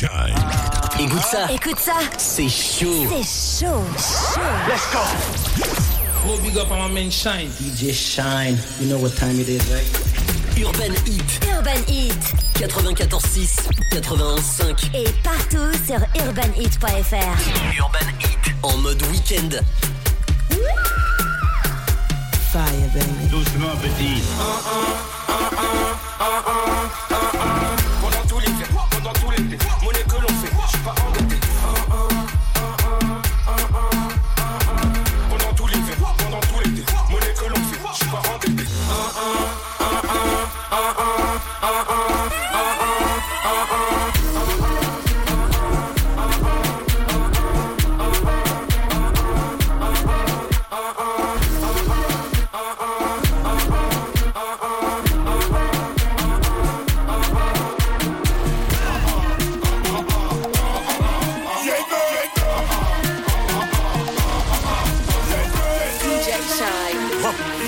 Shine. Écoute ça. Écoute ça. C'est chaud. C'est chaud. Chaud. Let's go. Gros big up on my man Shine. DJ Shine. You know what time it is, right? Urban Heat. Urban Heat. 94.6, 91.5. Et partout sur urbanheat.fr. Urban Heat. En mode week-end. Fire, baby. Doucement, petit. What?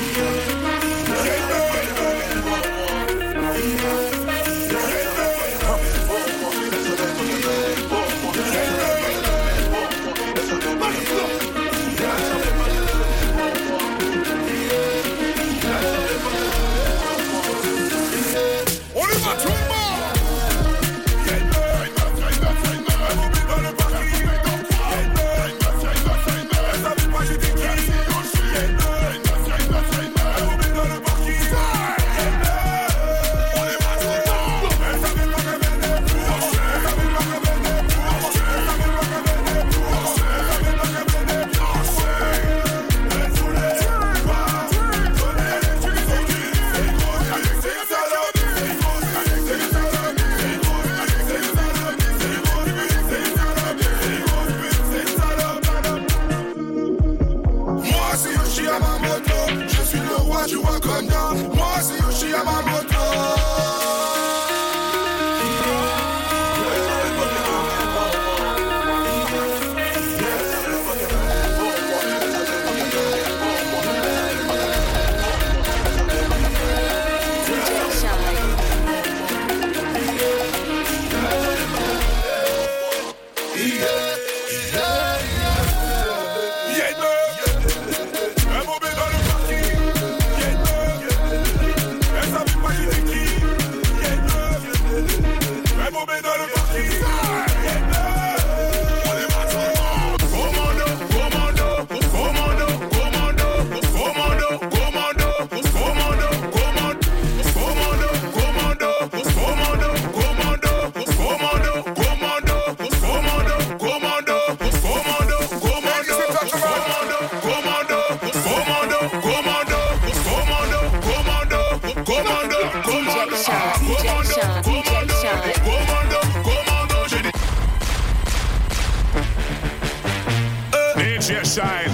Shine.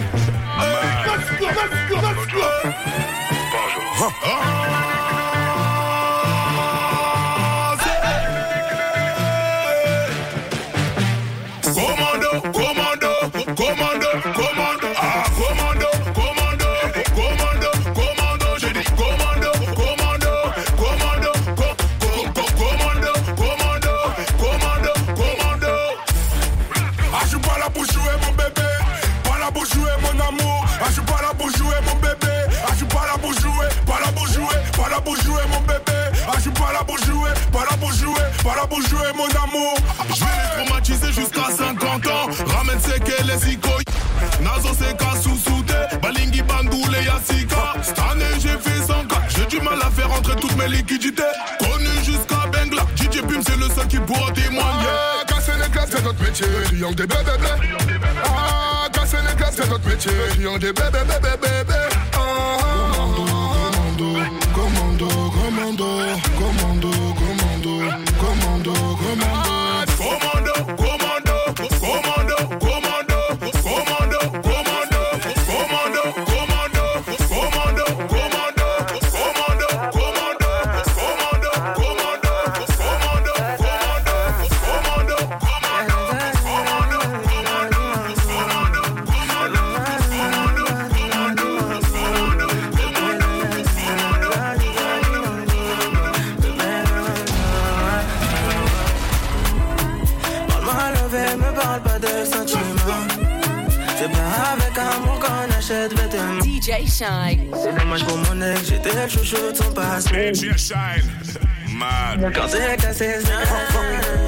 Let's go, let's go, let's go. Commando, jouer mon amour. Ah, je suis pas là pour jouer mon bébé, ah, je suis pas là pour jouer, pas là pour jouer, pas là pour jouer mon bébé. Ah, je suis pas là pour jouer, pas là pour jouer, pas là pour jouer mon amour. Je vais les traumatiser jusqu'à 50 ans. Ramène c'est que les icônes. Nazo c'est qu'à sous-souder. Balingi Bandoule Yassika. Cette année j'ai fait 100 cas. J'ai du mal à faire entrer toutes mes liquidités. Connu jusqu'à Bengla. DJ Pim c'est le seul qui pourra témoigner. Casser les glaces c'est notre métier. Triangle des bébés. Ah, casser les glaces c'est notre métier. Triangle des bébés, bébés, bébés. Ah, commando, commando, commando, commando, commando, parle pas de sentiments. C'est pas avec amour qu'on achète vêtements. DJ Shine. C'est dommage pour mon ex, j'étais le chouchou de son passé. DJ Shine. Mad. Quand c'est cassé, c'est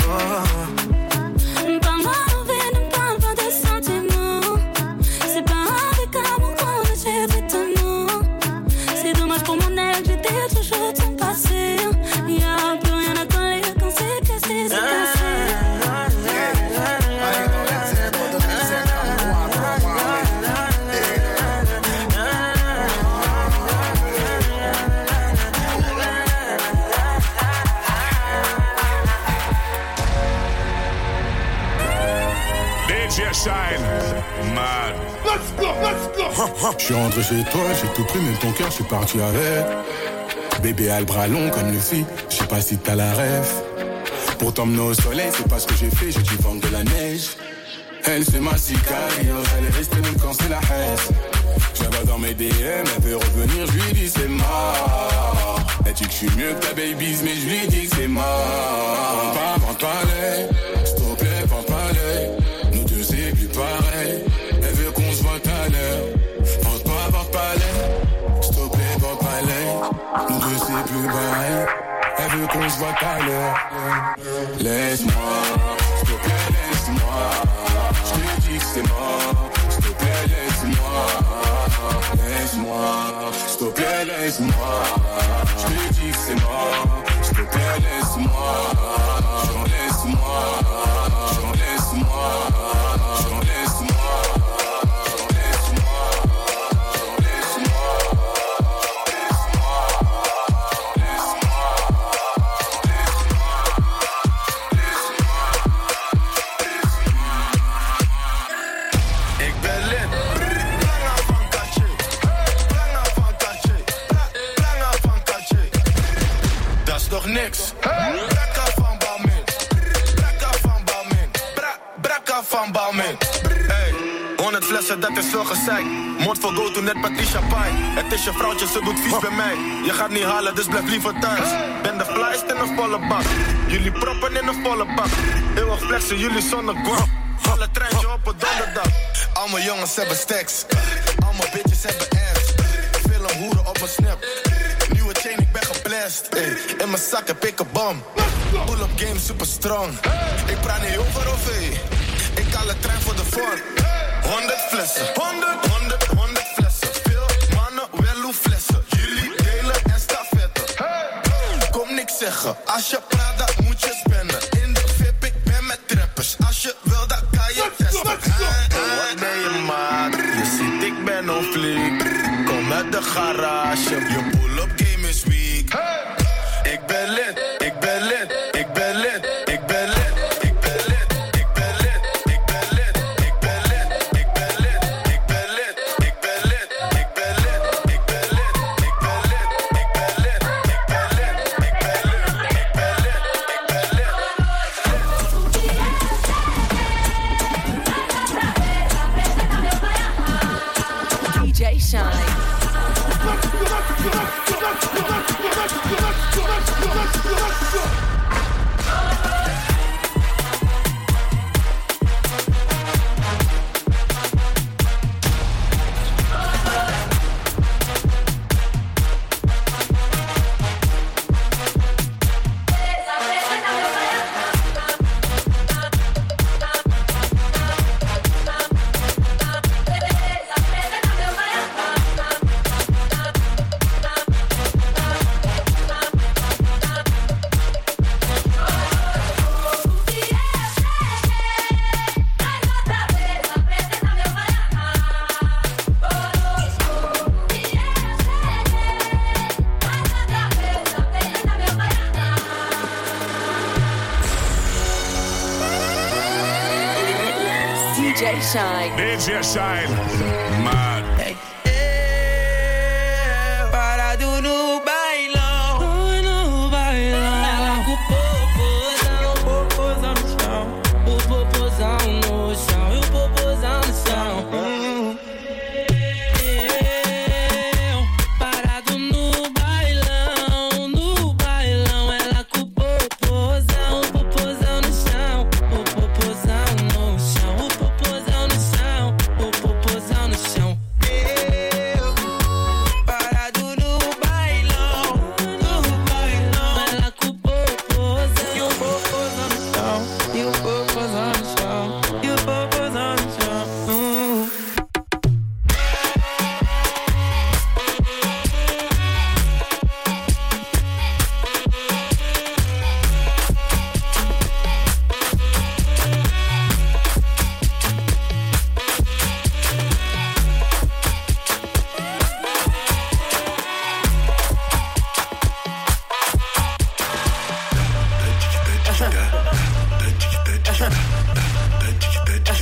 Pour mon ex, j'ai déjà ton passé. Hein. DJ Shine. Mad. Je suis rentré chez toi, j'ai tout pris, même ton cœur, je suis parti avec. Bébé a le bras long comme Lucie, je sais pas si t'as la ref. Pour t'emmener au soleil, c'est pas ce que j'ai fait, j'ai dû vendre de la neige. Elle c'est ma sicario, elle est restée même quand c'est la haine. Vois dans mes DM, elle veut revenir, je lui dis c'est mort. Elle dit que je suis mieux que ta babies, mais je lui dis que c'est mort. Pas, vente pas plus elle veut qu'on se voit à l'heure. Laisse-moi, s'il te plaît, laisse-moi. Je te dis que c'est mort, s'il te plaît, laisse-moi. Laisse-moi, s'il te plaît, laisse-moi. Flessen, dat is veel gezeik. Moord voor go to net Patricia Pai. Het is je vrouwtje, ze doet vies bij mij. Je gaat niet halen, dus blijf liever thuis. Ben de flyest in een volle bak. Jullie proppen in een volle bak. Eeuwig flexen, jullie zonder. Alle treintje op een donderdag. Allemaal jongens hebben stacks. Allemaal bitches hebben ass. Veel een hoeren op mijn snap. Nieuwe chain, ik ben geblest. In mijn zak heb ik een bom. Pull-up game super strong. Ik praat niet over OV. Ik haal de trein voor de vorm. 100 flessen. 100, 100, 100 flessen. Veel mannen, wel hoe flessen. Jullie delen en stafetten. Kom niks zeggen. Als je praat, dan moet je spannen. In de VIP, ik ben met trappers. Als je wil, dan kan je testen. Wat ben je maat? Je ziet, ik ben op fleek. Kom uit de garage. Je pull-up game is weak. Ik ben lid, like DJ Shine, mad. Hey. Hey, para do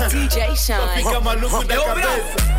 DJ Shine. Fica maluco da cabeça.